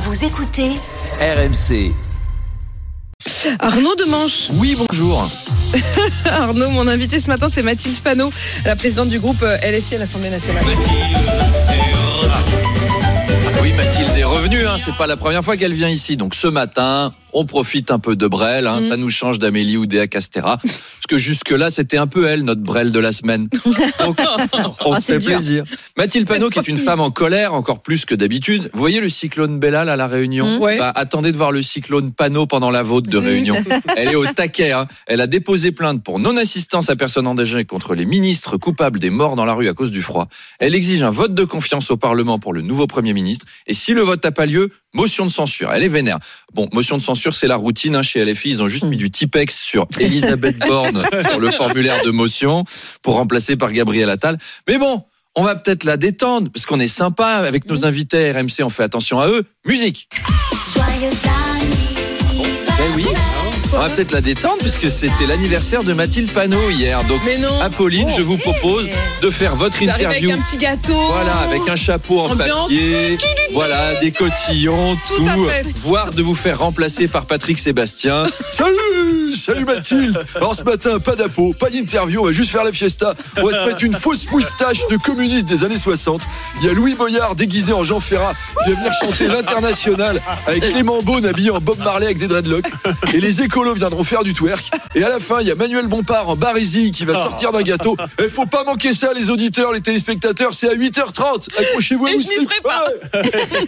Vous écoutez RMC. Arnaud Demanche. Oui, bonjour. Arnaud, mon invité ce matin, c'est Mathilde Panot, la présidente du groupe euh, LFI à l'Assemblée nationale. Oui, Mathilde est revenue, hein, c'est pas la première fois qu'elle vient ici. Donc ce matin, on profite un peu de Brel, hein, Mm. ça nous change d'Amélie ou d'Ea Castera. Parce que jusque-là, c'était un peu elle, notre Brel de la semaine. Donc, on Ah, se fait dur. plaisir. Mathilde Panot, qui est une femme en colère, encore plus que d'habitude. Vous voyez le cyclone Bellal à La Réunion Mm. Ouais. Bah, Attendez de voir le cyclone Panot pendant la vôtre de Réunion. Elle est au taquet. hein. Elle a déposé plainte pour non-assistance à personne en danger contre les ministres coupables des morts dans la rue à cause du froid. Elle exige un vote de confiance au Parlement pour le nouveau Premier ministre. Et si le vote n'a pas lieu, motion de censure. Elle est vénère. Bon, motion de censure, c'est la routine hein, chez LFI. Ils ont juste mis du Tipex sur Elisabeth Borne sur le formulaire de motion pour remplacer par Gabriel Attal. Mais bon, on va peut-être la détendre parce qu'on est sympa avec nos invités RMC. On fait attention à eux. Musique. Eh oui. On va peut-être la détendre puisque c'était l'anniversaire de Mathilde Panot hier. Donc, Mais non. Apolline, je vous propose de faire votre J'arrive avec interview. un petit gâteau. Voilà, avec un chapeau en Ambiance. papier, voilà, des cotillons, Tout voire de vous faire remplacer par Patrick Sébastien. Salut, salut Mathilde. Alors ce matin, pas d'apo, pas d'interview, on va juste faire la fiesta. On va se mettre une fausse moustache de communiste des années 60. Il y a Louis Boyard déguisé en Jean Ferrat qui va venir chanter l'international avec Clément Beaune habillé en Bob Marley avec des dreadlocks. Et les écolos viendront faire du twerk. Et à la fin, il y a Manuel Bompard en barésie qui va sortir d'un gâteau. Il faut pas manquer ça, les auditeurs, les téléspectateurs, c'est à 8h30. Accrochez-vous à vous.